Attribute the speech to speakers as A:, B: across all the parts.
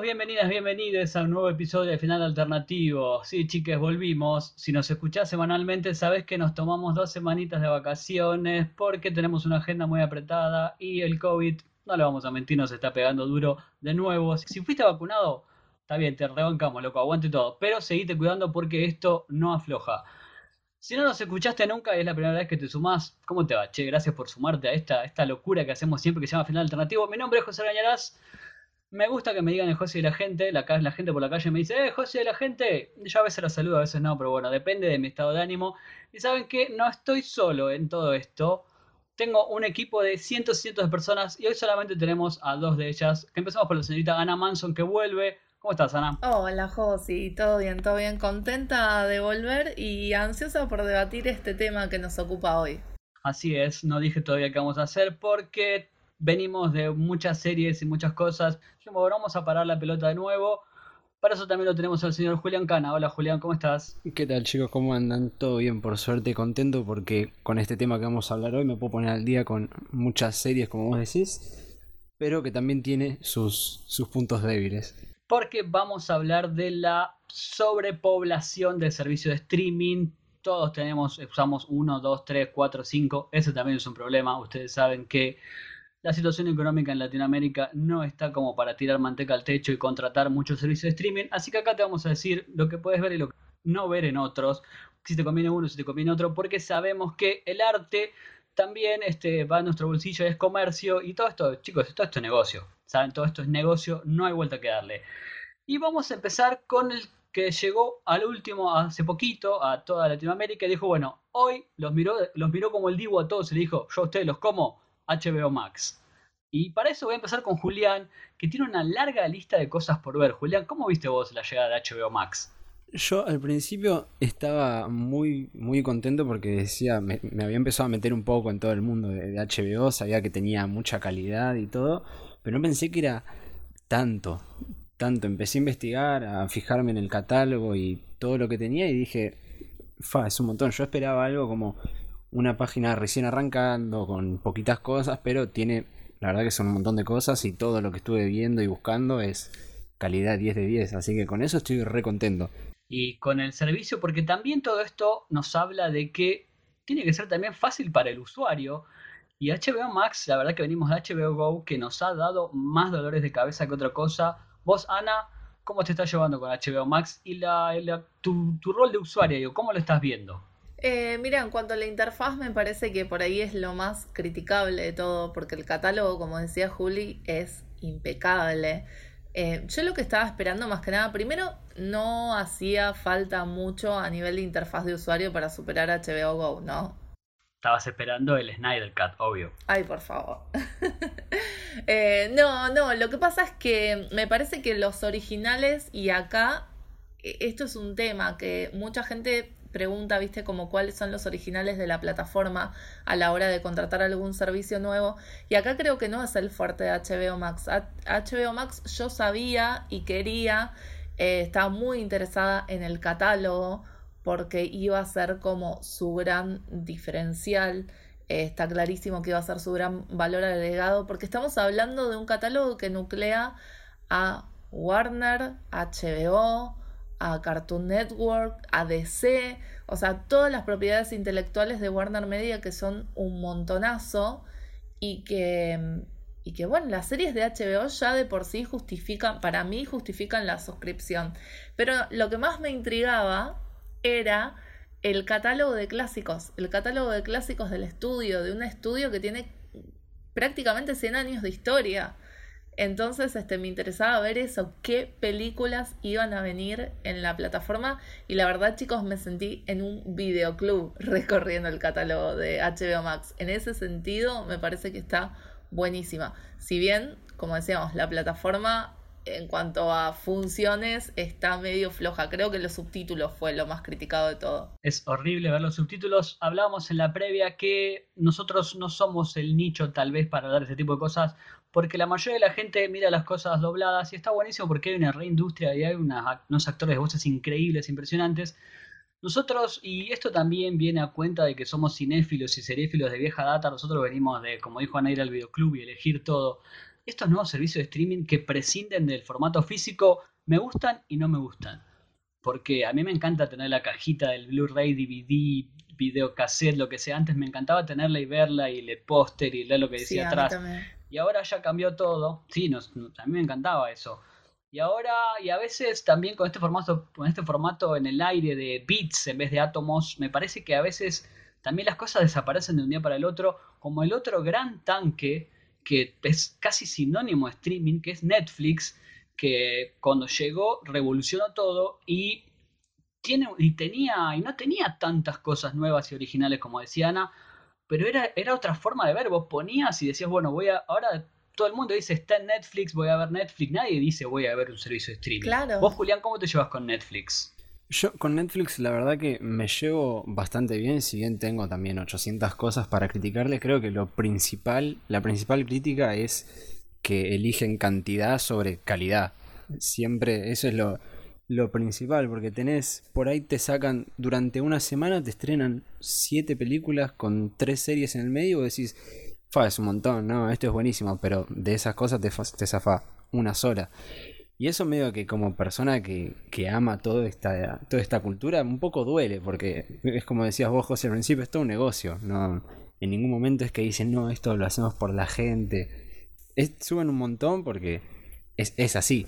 A: Bienvenidos, bienvenidas, bienvenidos a un nuevo episodio de Final Alternativo. Sí, chicas, volvimos. Si nos escuchás semanalmente, sabés que nos tomamos dos semanitas de vacaciones porque tenemos una agenda muy apretada y el COVID, no le vamos a mentir, nos está pegando duro de nuevo. Si fuiste vacunado, está bien, te rebancamos, loco, aguante todo. Pero seguite cuidando porque esto no afloja. Si no nos escuchaste nunca y es la primera vez que te sumás, ¿cómo te va? Che, gracias por sumarte a esta, esta locura que hacemos siempre que se llama Final Alternativo. Mi nombre es José Gañarás. Me gusta que me digan el José y la gente. La, la gente por la calle me dice, eh, José y la gente. Yo a veces la saludo, a veces no, pero bueno, depende de mi estado de ánimo. Y saben que no estoy solo en todo esto. Tengo un equipo de cientos y cientos de personas y hoy solamente tenemos a dos de ellas. Que empezamos por la señorita Ana Manson que vuelve. ¿Cómo estás, Ana?
B: Hola, Josi. Todo bien, todo bien. Contenta de volver y ansiosa por debatir este tema que nos ocupa hoy.
A: Así es, no dije todavía qué vamos a hacer porque venimos de muchas series y muchas cosas. Dijimos, vamos a parar la pelota de nuevo. Para eso también lo tenemos al señor Julián Cana. Hola Julián, ¿cómo estás?
C: ¿Qué tal chicos? ¿Cómo andan? Todo bien, por suerte, contento porque con este tema que vamos a hablar hoy me puedo poner al día con muchas series, como vos decís, pero que también tiene sus, sus puntos débiles.
A: Porque vamos a hablar de la sobrepoblación del servicio de streaming. Todos tenemos, usamos 1, 2, 3, 4, 5. Ese también es un problema. Ustedes saben que la situación económica en Latinoamérica no está como para tirar manteca al techo y contratar muchos servicios de streaming, así que acá te vamos a decir lo que puedes ver y lo que no ver en otros, si te conviene uno, si te conviene otro, porque sabemos que el arte también este, va a nuestro bolsillo, es comercio y todo esto, chicos, todo esto es negocio, ¿saben? Todo esto es negocio, no hay vuelta que darle. Y vamos a empezar con el que llegó al último hace poquito a toda Latinoamérica y dijo, bueno, hoy los miró, los miró como el divo a todos y le dijo, yo a ustedes los como HBO Max. Y para eso voy a empezar con Julián, que tiene una larga lista de cosas por ver. Julián, ¿cómo viste vos la llegada de HBO Max?
C: Yo al principio estaba muy, muy contento porque decía, me, había empezado a meter un poco en todo el mundo de, HBO, sabía que tenía mucha calidad y todo, pero no pensé que era tanto, tanto. Empecé a investigar, a fijarme en el catálogo y todo lo que tenía y dije, fa, es un montón. Yo esperaba algo como una página recién arrancando con poquitas cosas, pero tiene, la verdad que son un montón de cosas y todo lo que estuve viendo y buscando es calidad 10 de 10, así que con eso estoy re contento.
A: Y con el servicio, porque también todo esto nos habla de que tiene que ser también fácil para el usuario. Y HBO Max, la verdad que venimos de HBO Go, que nos ha dado más dolores de cabeza que otra cosa. Vos, Ana, ¿cómo te estás llevando con HBO Max? Y la, tu, tu, rol de usuario, ¿cómo lo estás viendo?
B: Eh, mira, en cuanto a la interfaz, me parece que por ahí es lo más criticable de todo, porque el catálogo, como decía Juli, es impecable. Eh, yo lo que estaba esperando más que nada, primero, no hacía falta mucho a nivel de interfaz de usuario para superar HBO Go, ¿no?
A: Estabas esperando el Snyder Cut, obvio.
B: Ay, por favor. eh, no, no, lo que pasa es que me parece que los originales y acá, e, esto es un tema que mucha gente pregunta, viste, como cuáles son los originales de la plataforma a la hora de contratar algún servicio nuevo. Y acá creo que no es el fuerte de HBO Max. HBO Max yo sabía y quería, eh, estaba muy interesada en el catálogo porque iba a ser como su gran diferencial. Eh, está clarísimo que iba a ser su gran valor agregado porque estamos hablando de un catálogo que nuclea a Warner, HBO, a Cartoon Network, a DC, o sea, todas las propiedades intelectuales de Warner Media que son un montonazo y que, y que bueno, las series de HBO ya de por sí justifican, para mí justifican la suscripción. Pero lo que más me intrigaba era el catálogo de clásicos, el catálogo de clásicos del estudio, de un estudio que tiene prácticamente 100 años de historia. Entonces, este, me interesaba ver eso, qué películas iban a venir en la plataforma. Y la verdad, chicos, me sentí en un videoclub recorriendo el catálogo de HBO Max. En ese sentido, me parece que está buenísima. Si bien, como decíamos, la plataforma en cuanto a funciones está medio floja. Creo que los subtítulos fue lo más criticado de todo.
A: Es horrible ver los subtítulos. Hablábamos en la previa que nosotros no somos el nicho tal vez para dar ese tipo de cosas porque la mayoría de la gente mira las cosas dobladas y está buenísimo porque hay una reindustria y hay unos actores de voces increíbles, impresionantes. Nosotros, y esto también viene a cuenta de que somos cinéfilos y seréfilos de vieja data, nosotros venimos de, como dijo Ana, ir al videoclub y elegir todo. Estos nuevos servicios de streaming que prescinden del formato físico me gustan y no me gustan. Porque a mí me encanta tener la cajita del Blu-ray, DVD, videocassette, lo que sea. Antes me encantaba tenerla y verla y el póster y leer lo que decía atrás. Y ahora ya cambió todo. Sí, a mí me encantaba eso. Y ahora, y a veces también con este formato, con este formato en el aire de bits en vez de átomos, me parece que a veces también las cosas desaparecen de un día para el otro, como el otro gran tanque que es casi sinónimo de streaming, que es Netflix, que cuando llegó revolucionó todo y tiene y tenía y no tenía tantas cosas nuevas y originales como decía Ana, pero era, era otra forma de ver, vos ponías y decías, bueno, voy a ahora todo el mundo dice está en Netflix, voy a ver Netflix, nadie dice voy a ver un servicio de streaming.
B: Claro.
A: Vos Julián, ¿cómo te llevas con Netflix?
C: Yo con Netflix la verdad que me llevo bastante bien, si bien tengo también 800 cosas para criticarle, creo que lo principal, la principal crítica es que eligen cantidad sobre calidad. Siempre eso es lo, lo principal, porque tenés, por ahí te sacan, durante una semana te estrenan 7 películas con 3 series en el medio y decís, fa, es un montón, no, esto es buenísimo, pero de esas cosas te, te zafa una sola. Y eso medio que como persona que, ama toda esta, esta cultura, un poco duele, porque es como decías vos, José, al principio es todo un negocio. No, en ningún momento es que dicen, no, esto lo hacemos por la gente. suben un montón porque es, es así.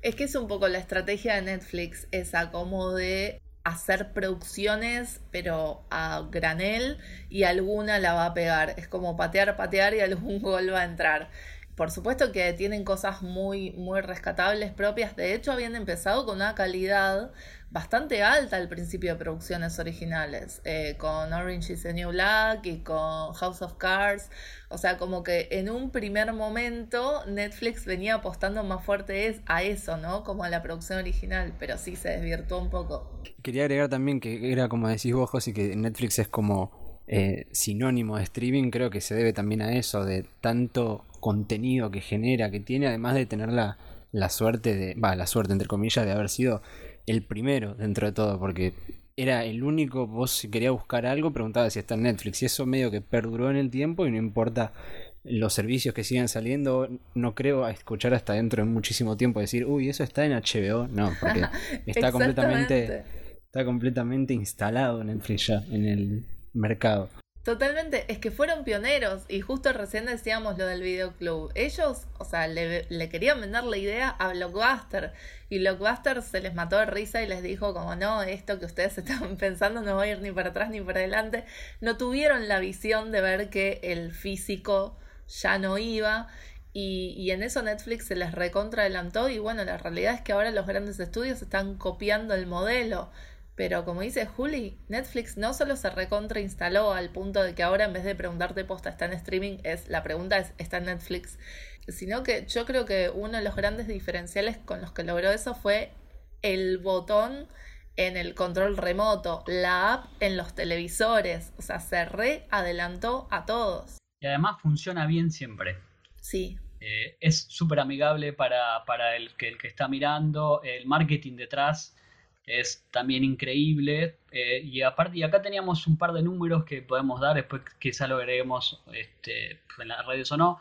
B: Es que es un poco la estrategia de Netflix, esa como de hacer producciones, pero a granel, y alguna la va a pegar. Es como patear, patear y algún gol va a entrar. Por supuesto que tienen cosas muy, muy rescatables propias. De hecho, habían empezado con una calidad bastante alta al principio de producciones originales, eh, con Orange is the New Black y con House of Cards. O sea, como que en un primer momento Netflix venía apostando más fuerte a eso, ¿no? Como a la producción original, pero sí se desvirtuó un poco.
C: Quería agregar también que era como decís vos, José, que Netflix es como eh, sinónimo de streaming, creo que se debe también a eso, de tanto contenido que genera, que tiene, además de tener la, la suerte de, va, la suerte entre comillas, de haber sido el primero dentro de todo, porque era el único, vos si querías buscar algo, preguntabas si está en Netflix, y eso medio que perduró en el tiempo y no importa los servicios que sigan saliendo, no creo escuchar hasta dentro de muchísimo tiempo decir, uy, eso está en HBO, no, porque está completamente está completamente instalado Netflix ya en el mercado.
B: Totalmente, es que fueron pioneros y justo recién decíamos lo del videoclub. Ellos, o sea, le, querían vender la idea a Blockbuster y Blockbuster se les mató de risa y les dijo como no, esto que ustedes estaban pensando no va a ir ni para atrás ni para adelante. No tuvieron la visión de ver que el físico ya no iba y, y en eso Netflix se les recontra adelantó y bueno, la realidad es que ahora los grandes estudios están copiando el modelo. Pero como dice Juli, Netflix no solo se recontrainstaló al punto de que ahora en vez de preguntarte posta está en streaming, es la pregunta es está en Netflix, sino que yo creo que uno de los grandes diferenciales con los que logró eso fue el botón en el control remoto, la app en los televisores, o sea, se readelantó a todos.
A: Y además funciona bien siempre.
B: Sí.
A: Eh, es súper amigable para, para el, que, el que está mirando, el marketing detrás es también increíble. Eh, y aparte, acá teníamos un par de números que podemos dar, después quizá lo veremos este, en las redes o no,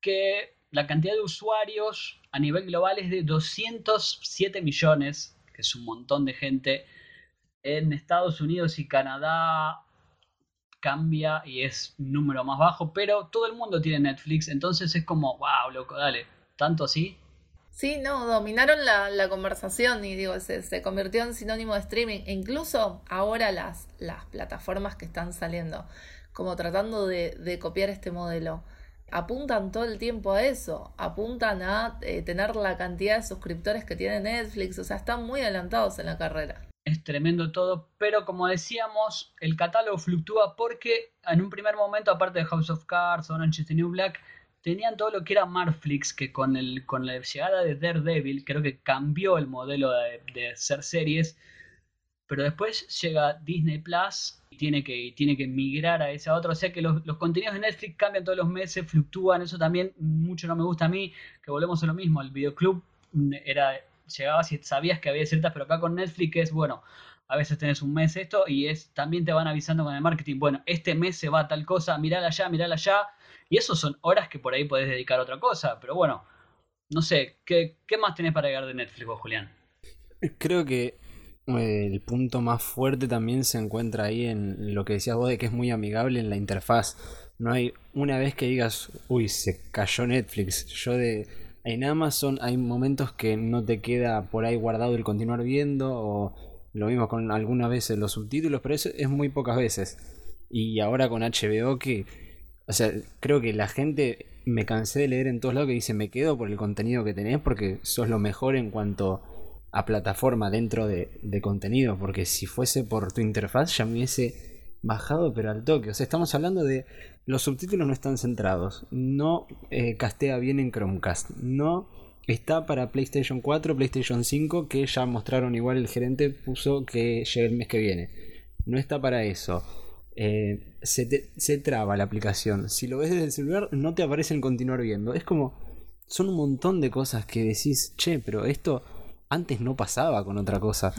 A: que la cantidad de usuarios a nivel global es de 207 millones, que es un montón de gente. En Estados Unidos y Canadá cambia y es un número más bajo, pero todo el mundo tiene Netflix, entonces es como, wow, loco, dale, tanto así,
B: Sí, no, dominaron la, la conversación y digo, se, se, convirtió en sinónimo de streaming. E incluso ahora las, las plataformas que están saliendo, como tratando de, de copiar este modelo, apuntan todo el tiempo a eso, apuntan a eh, tener la cantidad de suscriptores que tiene Netflix, o sea, están muy adelantados en la carrera.
A: Es tremendo todo, pero como decíamos, el catálogo fluctúa porque en un primer momento, aparte de House of Cards, Orange is New Black, tenían todo lo que era Marflix, que con, el, con la llegada de Daredevil creo que cambió el modelo de, de hacer series, pero después llega Disney Plus y tiene que, tiene que migrar a esa otra, o sea que los, contenidos de Netflix cambian todos los meses, fluctúan, eso también mucho no me gusta a mí, que volvemos a lo mismo, el videoclub era llegabas y sabías que había ciertas, pero acá con Netflix es, bueno, a veces tenés un mes esto y es también te van avisando con el marketing, bueno, este mes se va tal cosa, mirala allá, mirala allá, y eso son horas que por ahí podés dedicar a otra cosa, pero bueno, no sé, ¿qué, más tenés para agregar de Netflix vos, Julián?
C: Creo que eh, el punto más fuerte también se encuentra ahí en lo que decías vos de que es muy amigable en la interfaz. No hay una vez que digas, uy, se cayó Netflix. Yo de en Amazon hay momentos que no te queda por ahí guardado el continuar viendo o lo mismo con algunas veces los subtítulos, pero eso es muy pocas veces. Y ahora con HBO que, o sea, creo que la gente me cansé de leer en todos lados que dice me quedo por el contenido que tenés porque sos lo mejor en cuanto a plataforma dentro de, de contenido, porque si fuese por tu interfaz ya me hubiese bajado pero al toque. O sea, estamos hablando de los subtítulos no están centrados, no eh, castea bien en Chromecast, no está para PlayStation 4, PlayStation 5, que ya mostraron igual el gerente puso que llega el mes que viene. No está para eso. Eh, se, se traba la aplicación. Si lo ves desde el celular, no te aparece en continuar viendo. Es como. Son un montón de cosas que decís, che, pero esto antes no pasaba con otra cosa.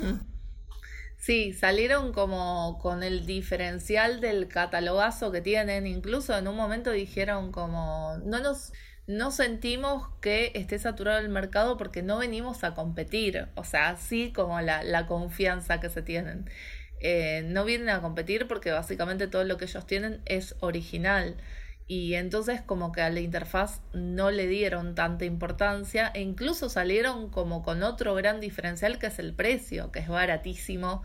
B: Sí, salieron como con el diferencial del catalogazo que tienen. Incluso en un momento dijeron como no nos no sentimos que esté saturado el mercado porque no venimos a competir. O sea, así como la, la confianza que se tienen. Eh, no vienen a competir porque básicamente todo lo que ellos tienen es original y entonces como que a la interfaz no le dieron tanta importancia e incluso salieron como con otro gran diferencial que es el precio, que es baratísimo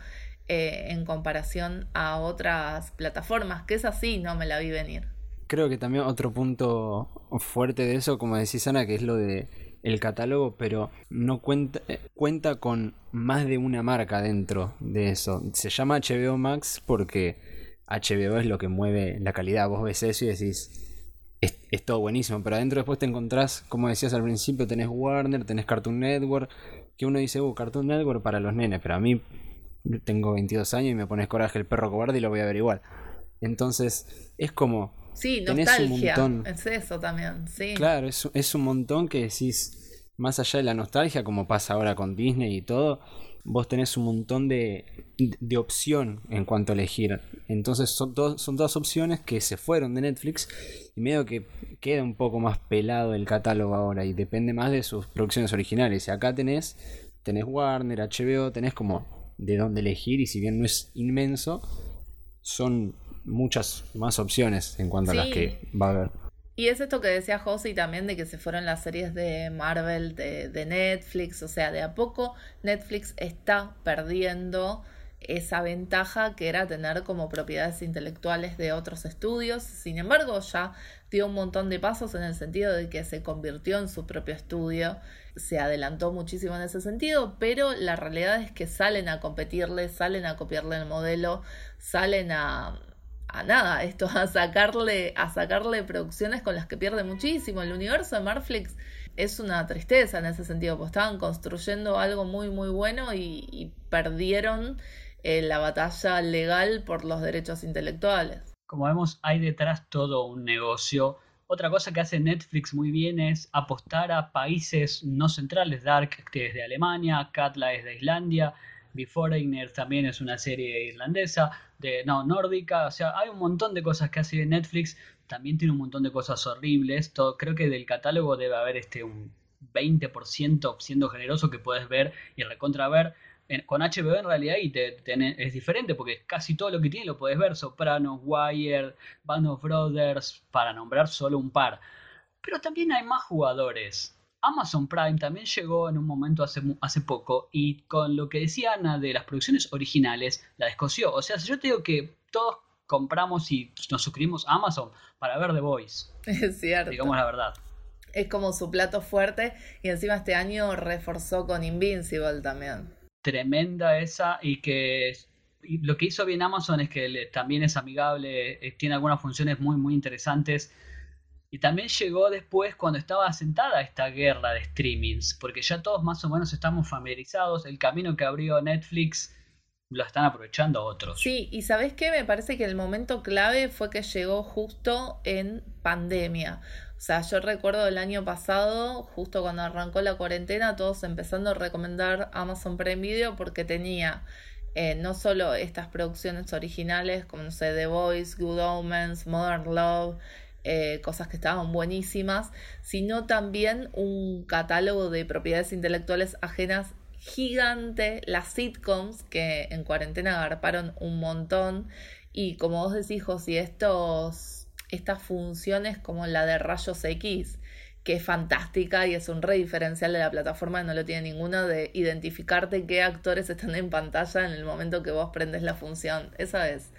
B: eh, en comparación a otras plataformas, que es así, no me la vi venir.
C: Creo que también otro punto fuerte de eso, como decís Ana, que es lo de el catálogo, pero no cuenta, eh, cuenta con más de una marca dentro de eso. Se llama HBO Max porque HBO es lo que mueve la calidad. Vos ves eso y decís, es, todo buenísimo, pero adentro después te encontrás, como decías al principio, tenés Warner, tenés Cartoon Network, que uno dice, uh, Cartoon Network para los nenes, pero a mí tengo 22 años y me pones coraje el perro cobarde y lo voy a ver igual. Entonces, es como...
B: Sí, nostalgia. Un. Es eso también, sí.
C: Claro, es, es un montón que decís, más allá de la nostalgia, como pasa ahora con Disney y todo, vos tenés un montón de, de opción en cuanto a elegir. Entonces son, son todas opciones que se fueron de Netflix y medio que queda un poco más pelado el catálogo ahora y depende más de sus producciones originales. Y acá tenés, tenés Warner, HBO, tenés como de dónde elegir y si bien no es inmenso, son muchas más opciones en cuanto a las que va a haber.
B: Y es esto que decía José también de que se fueron las series de Marvel, de, de, Netflix, o sea, de a poco Netflix está perdiendo esa ventaja que era tener como propiedades intelectuales de otros estudios. Sin embargo, ya dio un montón de pasos en el sentido de que se convirtió en su propio estudio, se adelantó muchísimo en ese sentido, pero la realidad es que salen a competirle, salen a copiarle el modelo, salen a a nada, esto, a sacarle, a sacarle producciones con las que pierde muchísimo. El universo de Marflix es una tristeza en ese sentido, pues estaban construyendo algo muy muy bueno y, perdieron eh, la batalla legal por los derechos intelectuales.
A: Como vemos, hay detrás todo un negocio. Otra cosa que hace Netflix muy bien es apostar a países no centrales. Dark, que es de Alemania, Katla es de Islandia, Beforeigner también es una serie irlandesa, de no, nórdica, o sea, hay un montón de cosas que hace Netflix, también tiene un montón de cosas horribles, todo, creo que del catálogo debe haber este un 20% siendo generoso que puedes ver y recontra ver. con HBO en realidad y te, es diferente porque casi todo lo que tiene lo puedes ver, Sopranos, Wire, Band of Brothers, para nombrar solo un par. Pero también hay más jugadores. Amazon Prime también llegó en un momento hace, hace poco y con lo que decía Ana de las producciones originales, la descoció. O sea, si yo te digo que todos compramos y nos suscribimos a Amazon para ver The Voice.
B: Es cierto.
A: Digamos la verdad.
B: Es como su plato fuerte y encima este año reforzó con Invincible también.
A: Tremenda esa y que lo que hizo bien Amazon es que también es amigable, eh, tiene algunas funciones muy muy interesantes y también llegó después cuando estaba asentada esta guerra de streamings, porque ya todos más o menos estamos familiarizados, el camino que abrió Netflix lo están aprovechando otros.
B: Sí, y sabes qué, me parece que el momento clave fue que llegó justo en pandemia. O sea, yo recuerdo el año pasado, justo cuando arrancó la cuarentena, todos empezando a recomendar Amazon Prime Video porque tenía eh, no solo estas producciones originales como no sé The Voice, Good Omens, Modern Love, eh, cosas que estaban buenísimas, sino también un catálogo de propiedades intelectuales ajenas gigante, las sitcoms que en cuarentena agarparon un montón y como vos decís, José, estos, estas funciones como la de rayos X, que es fantástica y es un re diferencial de la plataforma, no lo tiene ninguna, de identificarte qué actores están en pantalla en el momento que vos prendes la función. Esa es,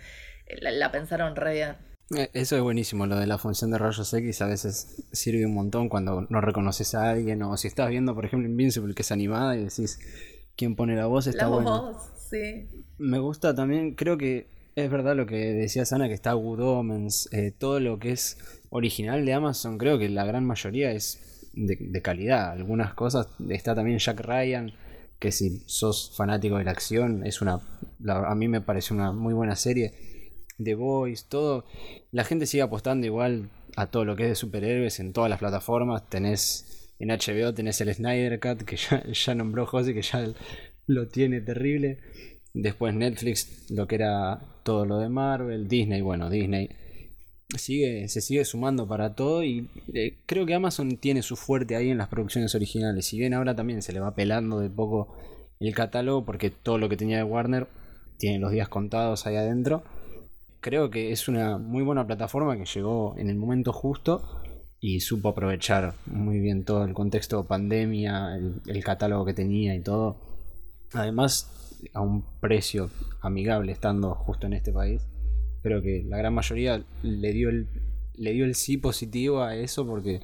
B: la, pensaron re bien.
C: Eh, eso es buenísimo, lo de la función de rayos X a veces sirve un montón cuando no reconoces a alguien o si estás viendo, por ejemplo, Invincible que es animada y decís quién pone la voz está la Voz,
B: sí.
C: Me gusta también, creo que es verdad lo que decía Sana, que está Good Omens, eh, todo lo que es original de Amazon, creo que la gran mayoría es de, calidad. Algunas cosas, está también Jack Ryan, que si sos fanático de la acción, es una, a mí me parece una muy buena serie. The Boys, todo. La gente sigue apostando igual a todo lo que es de superhéroes en todas las plataformas. Tenés en HBO, tenés el Snyder Cut, que ya, ya nombró José, que ya lo tiene terrible. Después Netflix, lo que era todo lo de Marvel, Disney, bueno, Disney sigue, se sigue sumando para todo y eh, creo que Amazon tiene su fuerte ahí en las producciones originales. Si bien ahora también se le va pelando de poco el catálogo porque todo lo que tenía de Warner tiene los días contados ahí adentro. Creo que es una muy buena plataforma que llegó en el momento justo y supo aprovechar muy bien todo el contexto pandemia, el catálogo que tenía y todo. Además, a un precio amigable estando justo en este país. Creo que la gran mayoría le dio el, le dio el sí positivo a eso porque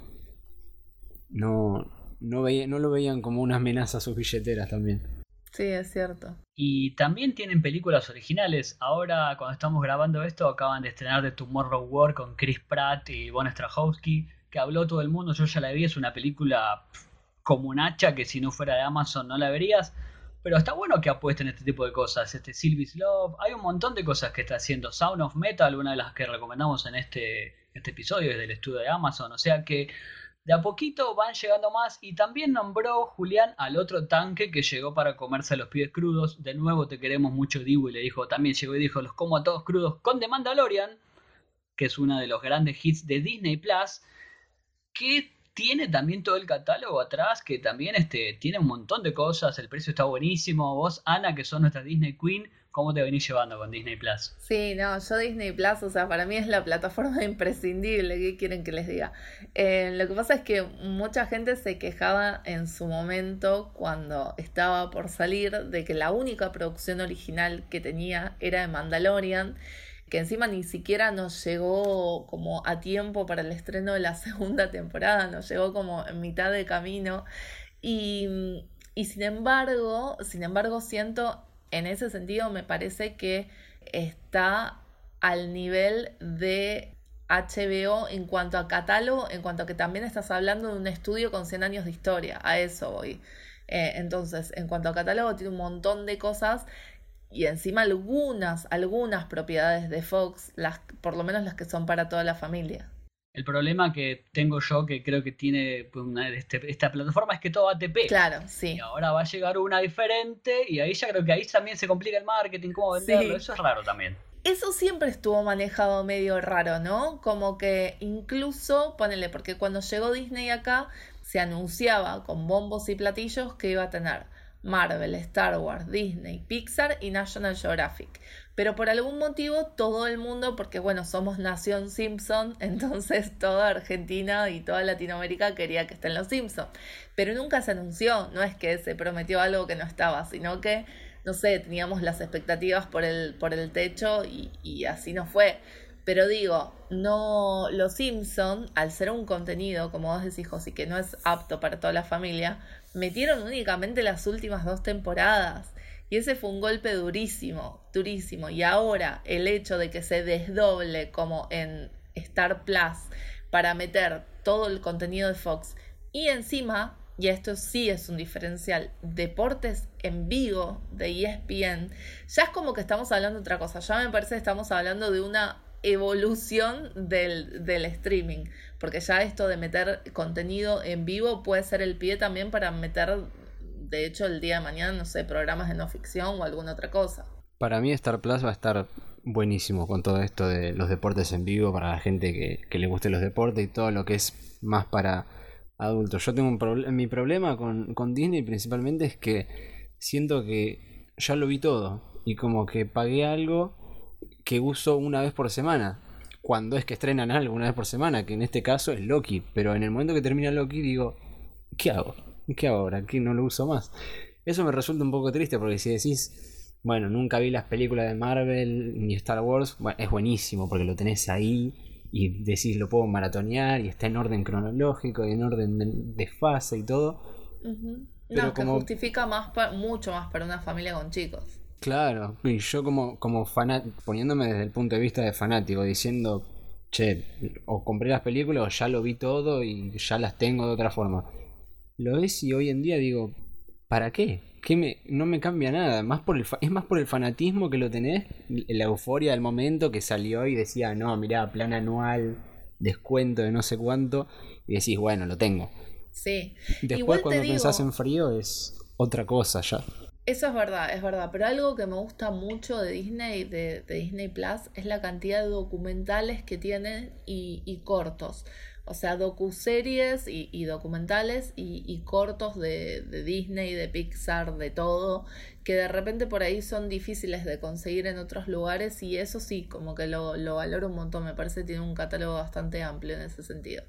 C: no, no, no lo veían como una amenaza a sus billeteras también.
B: Sí, es cierto.
A: Y también tienen películas originales. Ahora, cuando estamos grabando esto, acaban de estrenar The Tomorrow War con Chris Pratt y Bon Strahovski, que habló todo el mundo. Yo ya la vi, es una película como un hacha que si no fuera de Amazon no la verías. Pero está bueno que apuesten este tipo de cosas. Este Sylvie's Love. Hay un montón de cosas que está haciendo. Sound of Metal, una de las que recomendamos en este, este episodio, desde el estudio de Amazon. O sea que de a poquito van llegando más. Y también nombró Julián al otro tanque que llegó para comerse los pies crudos. De nuevo te queremos mucho, Dibu. Y le dijo, también llegó y dijo, los como a todos crudos con The Mandalorian. Que es uno de los grandes hits de Disney Plus. Que tiene también todo el catálogo atrás, que también este, tiene un montón de cosas, el precio está buenísimo. Vos, Ana, que son nuestra Disney Queen, ¿cómo te venís llevando con Disney Plus?
B: Sí, no, yo Disney Plus, o sea, para mí es la plataforma imprescindible, ¿qué quieren que les diga? Eh, lo que pasa es que mucha gente se quejaba en su momento cuando estaba por salir de que la única producción original que tenía era de Mandalorian que encima ni siquiera nos llegó como a tiempo para el estreno de la segunda temporada, nos llegó como en mitad de camino. Y, y sin embargo, sin embargo, siento, en ese sentido, me parece que está al nivel de HBO en cuanto a catálogo, en cuanto a que también estás hablando de un estudio con 100 años de historia, a eso voy. Eh, entonces, en cuanto a catálogo, tiene un montón de cosas y encima algunas, algunas propiedades de Fox, las, por lo menos las que son para toda la familia.
A: El problema que tengo yo, que creo que tiene pues, este, esta plataforma, es que todo ATP.
B: Claro, sí.
A: Y ahora va a llegar una diferente y ahí ya creo que ahí también se complica el marketing, cómo venderlo. Eso es raro también.
B: Eso siempre estuvo manejado medio raro, ¿no? Como que incluso, ponele, porque cuando llegó Disney acá, se anunciaba con bombos y platillos que iba a tener Marvel, Star Wars, Disney, Pixar y National Geographic. Pero por algún motivo todo el mundo, porque bueno, somos Nación Simpson, entonces toda Argentina y toda Latinoamérica quería que estén los Simpsons. Pero nunca se anunció, no es que se prometió algo que no estaba, sino que, no sé, teníamos las expectativas por el, por el techo y, y así no fue. Pero digo, no, los Simpson, al ser un contenido, como vos decís, José, que no es apto para toda la familia, metieron únicamente las últimas dos temporadas. Y ese fue un golpe durísimo, durísimo. Y ahora el hecho de que se desdoble como en Star Plus para meter todo el contenido de Fox y encima, y esto sí es un diferencial, deportes en vivo de ESPN, ya es como que estamos hablando de otra cosa. Ya me parece que estamos hablando de una evolución del, del, streaming, porque ya esto de meter contenido en vivo puede ser el pie también para meter, de hecho, el día de mañana, no sé, programas de no ficción o alguna otra cosa.
C: Para mí Star Plus va a estar buenísimo con todo esto de los deportes en vivo para la gente que, le guste los deportes y todo lo que es más para adultos. Yo tengo un problema, mi problema con, con Disney principalmente es que siento que ya lo vi todo y como que pagué algo que uso una vez por semana. Cuando es que estrenan algo una vez por semana, que en este caso es Loki. Pero en el momento que termina Loki digo, ¿qué hago? ¿Qué hago ahora? ¿Qué no lo uso más? Eso me resulta un poco triste porque si decís, bueno, nunca vi las películas de Marvel ni Star Wars, es buenísimo porque lo tenés ahí y decís lo puedo maratonear y está en orden cronológico y en orden de, fase y todo.
B: Pero no, como... que justifica más mucho más para una familia con chicos.
C: Claro, y yo como, como poniéndome desde el punto de vista de fanático, diciendo, che, o compré las películas o ya lo vi todo y ya las tengo de otra forma. Lo ves y hoy en día digo, ¿para qué? ¿Qué me, no me cambia nada, más por el es más por el fanatismo que lo tenés, la euforia del momento que salió y decía, no, mirá, plan anual, descuento de no sé cuánto, y decís, bueno, lo tengo.
B: Sí.
C: Después cuando pensás en frío es otra cosa ya.
B: Eso es verdad, es verdad. Pero algo que me gusta mucho de Disney, de, Disney Plus, es la cantidad de documentales que tienen y, cortos. O sea, docuseries y, y documentales y, cortos de, Disney, de Pixar, de todo, que de repente por ahí son difíciles de conseguir en otros lugares y eso sí, como que lo, lo valoro un montón. Me parece que tiene un catálogo bastante amplio en ese sentido.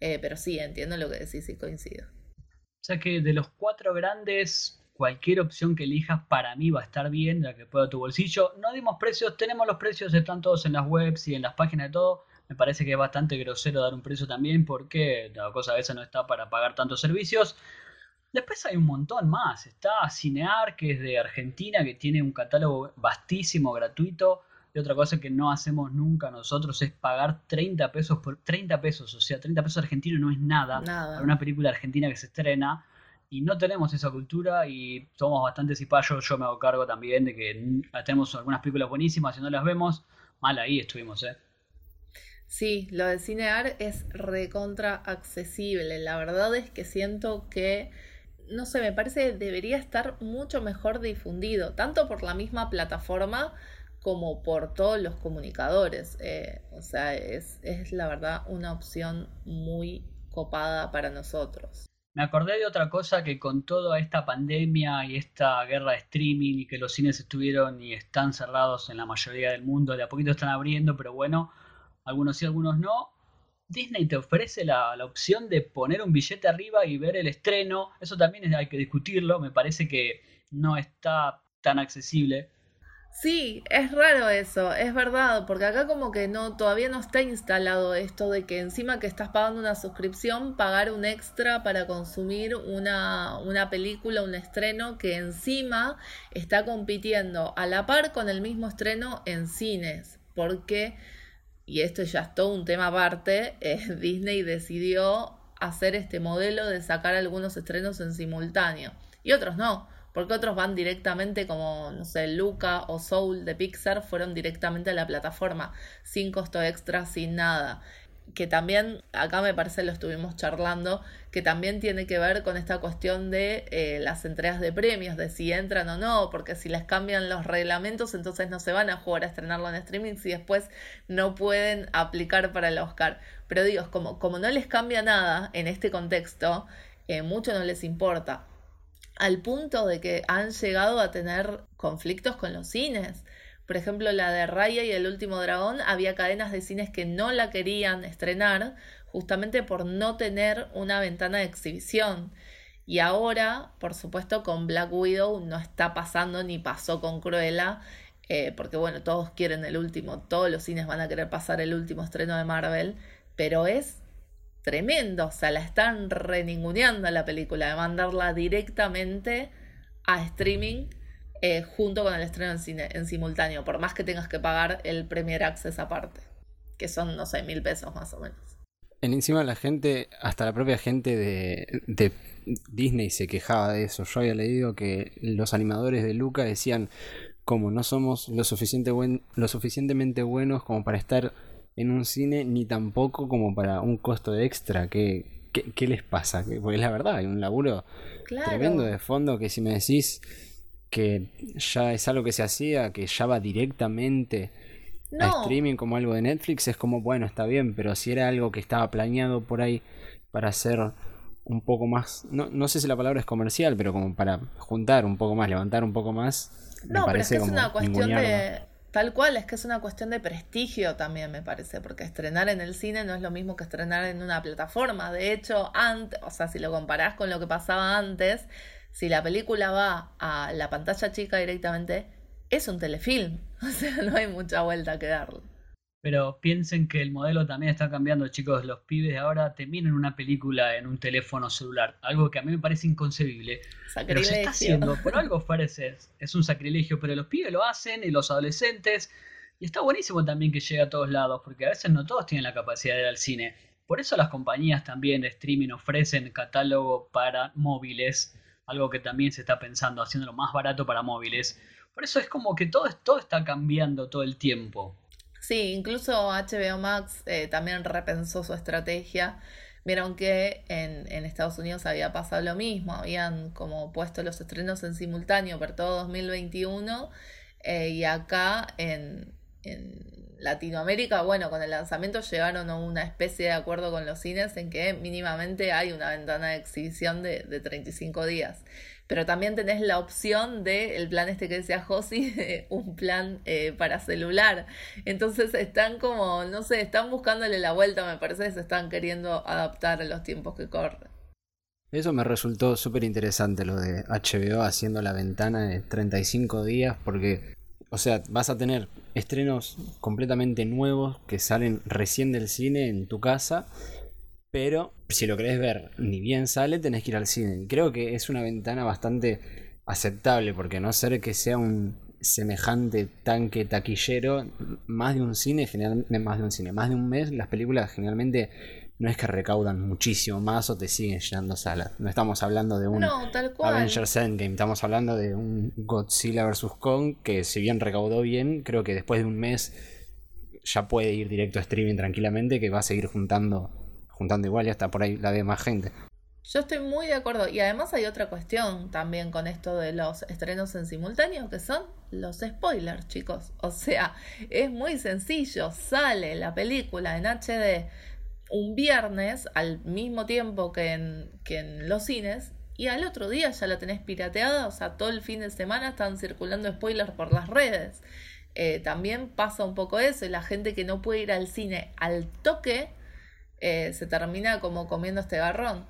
B: Eh, pero sí, entiendo lo que decís y coincido.
A: O sea que de los cuatro grandes cualquier opción que elijas para mí va a estar bien, la que pueda tu bolsillo. No dimos precios, tenemos los precios, están todos en las webs y en las páginas de todo. Me parece que es bastante grosero dar un precio también porque la cosa a veces no está para pagar tantos servicios. Después hay un montón más. Está Cinear, que es de Argentina, que tiene un catálogo vastísimo, gratuito. Y otra cosa que no hacemos nunca nosotros es pagar 30 pesos por 30 pesos. O sea, 30 pesos argentinos no es nada, nada. para una película argentina que se estrena y no tenemos esa cultura y somos bastante cipayos. Yo me hago cargo también de que tenemos algunas películas buenísimas y no las vemos. Mal ahí estuvimos, ¿eh?
B: Sí, lo de Cinear es recontra accesible. La verdad es que siento que, no sé, me parece que debería estar mucho mejor difundido, tanto por la misma plataforma como por todos los comunicadores. Eh, o sea, es, es la verdad una opción muy copada para nosotros.
A: Me acordé de otra cosa que con toda esta pandemia y esta guerra de streaming y que los cines estuvieron y están cerrados en la mayoría del mundo, de a poquito están abriendo, pero bueno, algunos sí, algunos no. Disney te ofrece la, la opción de poner un billete arriba y ver el estreno. Eso también hay que discutirlo. Me parece que no está tan accesible
B: Sí, es raro eso, es verdad, porque acá como que no, todavía no está instalado esto de que encima que estás pagando una suscripción, pagar un extra para consumir una, una película, un estreno que encima está compitiendo a la par con el mismo estreno en cines, porque, y esto ya es todo un tema aparte, eh, Disney decidió hacer este modelo de sacar algunos estrenos en simultáneo y otros no porque otros van directamente como, no sé, Luca o Soul de Pixar fueron directamente a la plataforma, sin costo extra, sin nada. Que también, acá me parece lo estuvimos charlando, que también tiene que ver con esta cuestión de eh, las entregas de premios, de si entran o no, porque si les cambian los reglamentos, entonces no se van a jugar a estrenarlo en streaming si después no pueden aplicar para el Oscar. Pero digo, como, como no les cambia nada en este contexto, eh, mucho no les importa al punto de que han llegado a tener conflictos con los cines. Por ejemplo, la de Raya y el último dragón, había cadenas de cines que no la querían estrenar justamente por no tener una ventana de exhibición. Y ahora, por supuesto, con Black Widow no está pasando ni pasó con Cruella, eh, porque bueno, todos quieren el último, todos los cines van a querer pasar el último estreno de Marvel, pero es tremendo. O sea, la están reninguneando la película, de mandarla directamente a streaming eh, junto con el estreno en, cine, en simultáneo, por más que tengas que pagar el Premier Access aparte, que son, no sé, mil pesos más o menos.
C: En encima la gente, hasta la propia gente de, Disney se quejaba de eso. Yo había leído que los animadores de Luca decían como no somos lo, lo suficientemente buenos como para estar en un cine ni tampoco como para un costo extra. ¿Qué, qué, les pasa? Porque la verdad, hay un laburo tremendo de fondo que si me decís que ya es algo que se hacía, que ya va directamente a streaming como algo de Netflix, es como, bueno, está bien, pero si era algo que estaba planeado por ahí para hacer un poco más, no, no sé si la palabra es comercial, pero como para juntar un poco más, levantar un poco más.
B: No, pero es que es una cuestión de... Tal cual, es que es una cuestión de prestigio también, me parece, porque estrenar en el cine no es lo mismo que estrenar en una plataforma. De hecho, antes, o sea, si lo comparás con lo que pasaba antes, si la película va a la pantalla chica directamente, es un telefilm. O sea, no hay mucha vuelta que darle.
A: Pero piensen que el modelo también está cambiando, chicos. Los pibes de ahora terminan una película en un teléfono celular. Algo que a mí me parece inconcebible. Pero se está haciendo. Por algo parece. Es un sacrilegio, pero los pibes lo hacen y los adolescentes. Y está buenísimo también que llegue a todos lados, porque a veces no todos tienen la capacidad de ir al cine. Por eso las compañías también de streaming ofrecen catálogo para móviles. Algo que también se está pensando, haciéndolo más barato para móviles por eso es como que todo, todo está cambiando todo el tiempo.
B: Sí, incluso HBO Max eh, también repensó su estrategia. Vieron que en, en, Estados Unidos había pasado lo mismo, habían como puesto los estrenos en simultáneo por todo 2021 eh, y acá en, en, Latinoamérica, bueno, con el lanzamiento llegaron a una especie de acuerdo con los cines en que mínimamente hay una ventana de exhibición de, de 35 días pero también tenés la opción de el plan este que decía Josi, un plan eh, para celular. Entonces están como, no sé, están buscándole la vuelta, me parece se están queriendo adaptar a los tiempos que corren.
C: Eso me resultó súper interesante lo de HBO haciendo la ventana de 35 días porque, o sea, vas a tener estrenos completamente nuevos que salen recién del cine en tu casa pero si lo querés ver ni bien sale, tenés que ir al cine. creo que es una ventana bastante aceptable, porque no ser que sea un semejante tanque taquillero, más de un cine, generalmente más de un cine, más de un mes, las películas generalmente no es que recaudan muchísimo más o te siguen llenando salas. No estamos hablando de un Avengers Endgame, estamos hablando de un Godzilla vs. Kong que si bien recaudó bien, creo que después de un mes ya puede ir directo a streaming tranquilamente, que va a seguir juntando juntando igual y hasta por ahí la ve más gente.
B: Yo estoy muy de acuerdo. Y además hay otra cuestión también con esto de los estrenos en simultáneo, que son los spoilers, chicos. O sea, es muy sencillo. Sale la película en HD un viernes al mismo tiempo que en, que en los cines. Y al otro día ya la tenés pirateada. O sea, todo el fin de semana están circulando spoilers por las redes. Eh, también pasa un poco eso. Y la gente que no puede ir al cine al toque eh, se termina como comiendo este garrón.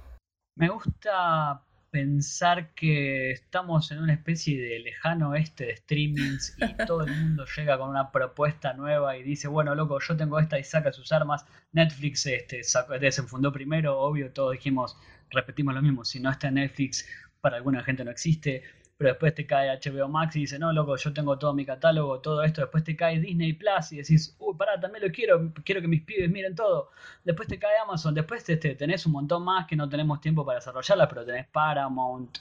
A: Me gusta pensar que estamos en una especie de lejano oeste de streamings y todo el mundo llega con una propuesta nueva y dice, bueno, loco, yo tengo esta y saca sus armas. Netflix este, se fundó primero, obvio, todos dijimos, repetimos lo mismo, si no está en Netflix, para alguna gente no existe pero después te cae HBO Max y dice, no, loco, yo tengo todo mi catálogo, todo esto, después te cae Disney Plus y decís, uy, pará, también lo quiero, quiero que mis pibes miren todo, después te cae Amazon, después este, tenés un montón más que no tenemos tiempo para desarrollarlas, pero tenés Paramount,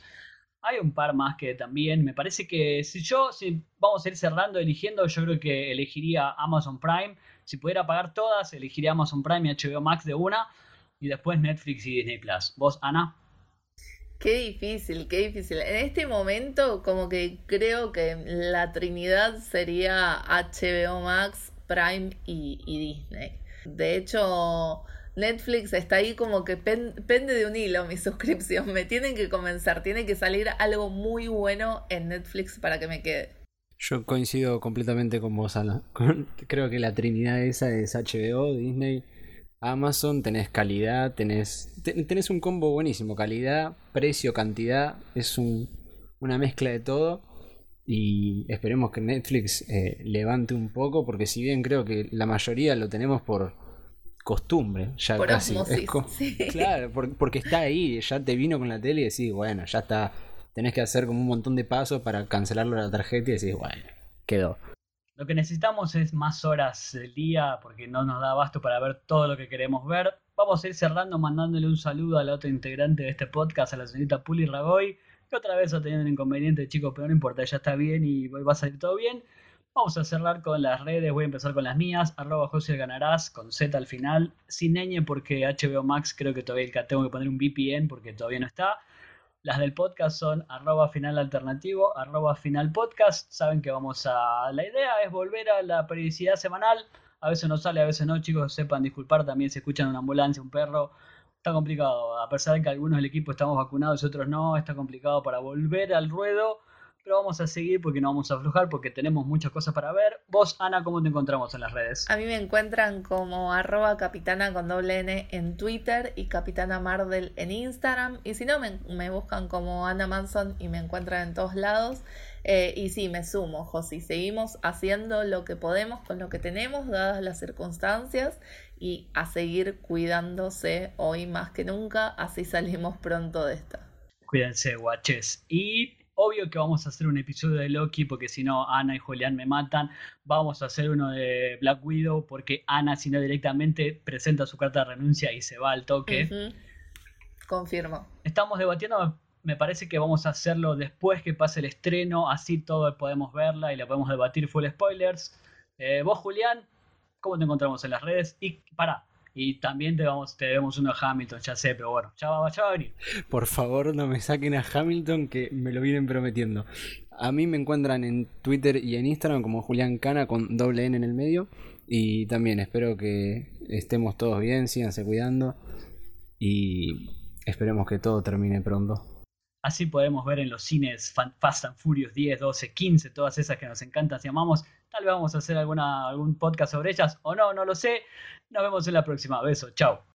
A: hay un par más que también, me parece que si yo, si vamos a ir cerrando, eligiendo, yo creo que elegiría Amazon Prime, si pudiera pagar todas, elegiría Amazon Prime y HBO Max de una, y después Netflix y Disney Plus. ¿Vos, Ana?
B: Qué difícil, qué difícil. En este momento como que creo que la Trinidad sería HBO Max, Prime y, Disney. De hecho, Netflix está ahí como que pende de un hilo mi suscripción. Me tienen que convencer, tiene que salir algo muy bueno en Netflix para que me quede.
C: Yo coincido completamente con vos, Ana. Creo que la Trinidad esa es HBO, Disney Amazon, tenés calidad, tenés, tenés un combo buenísimo, calidad, precio, cantidad, es un, una mezcla de todo y esperemos que Netflix eh, levante un poco porque si bien creo que la mayoría lo tenemos por costumbre, ya casi. Claro, porque está ahí, ya te vino con la tele y decís, bueno, ya está, tenés que hacer como un montón de pasos para cancelarlo la tarjeta y decís, bueno, quedó.
A: Lo que necesitamos es más horas del día porque no nos da abasto para ver todo lo que queremos ver. Vamos a ir cerrando mandándole un saludo a la otra integrante de este podcast, a la señorita Puli Ragoy, que otra vez ha tenido un inconveniente, chicos, pero no importa, ya está bien y va a salir todo bien. Vamos a cerrar con las redes, voy a empezar con las mías, arroba José Ganarás, con Z al final, sin ñ porque HBO Max creo que todavía tengo que poner un VPN porque todavía no está. Las del podcast son arroba final alternativo, arroba final podcast. Saben que vamos a... La idea es volver a la periodicidad semanal. A veces no sale, a veces no, chicos, sepan disculpar. También se escuchan una ambulancia, un perro. Está complicado. A pesar de que algunos del equipo estamos vacunados y otros no, está complicado para volver al ruedo pero vamos a seguir porque no vamos a aflojar porque tenemos muchas cosas para ver. Vos, Ana, ¿cómo te encontramos en las redes?
B: A mí me encuentran como arroba capitana con doble N en Twitter y capitana Mardel en Instagram. Y si no, me, buscan como Ana Manson y me encuentran en todos lados. Eh, y sí, me sumo, Josi. Seguimos haciendo lo que podemos con lo que tenemos, dadas las circunstancias, y a seguir cuidándose hoy más que nunca. Así salimos pronto de esta.
A: Cuídense, guaches. Y Obvio que vamos a hacer un episodio de Loki porque si no Ana y Julián me matan. Vamos a hacer uno de Black Widow porque Ana si no directamente presenta su carta de renuncia y se va al toque.
B: Confirmo.
A: Estamos debatiendo, me parece que vamos a hacerlo después que pase el estreno, así todo podemos verla y la podemos debatir full spoilers. Eh, vos Julián, ¿cómo te encontramos en las redes? Y para, y también te, vamos, te debemos uno a Hamilton, ya sé, pero bueno, ya va, ya va a venir.
C: Por favor, no me saquen a Hamilton que me lo vienen prometiendo. A mí me encuentran en Twitter y en Instagram como Julián Cana con doble N en el medio. Y también espero que estemos todos bien, síganse cuidando. Y esperemos que todo termine pronto.
A: Así podemos ver en los cines Fast and Furious 10, 12, 15, todas esas que nos encantan y amamos. Tal vez vamos a hacer algún podcast sobre ellas o no, no lo sé. Nos vemos en la próxima. Beso, chao.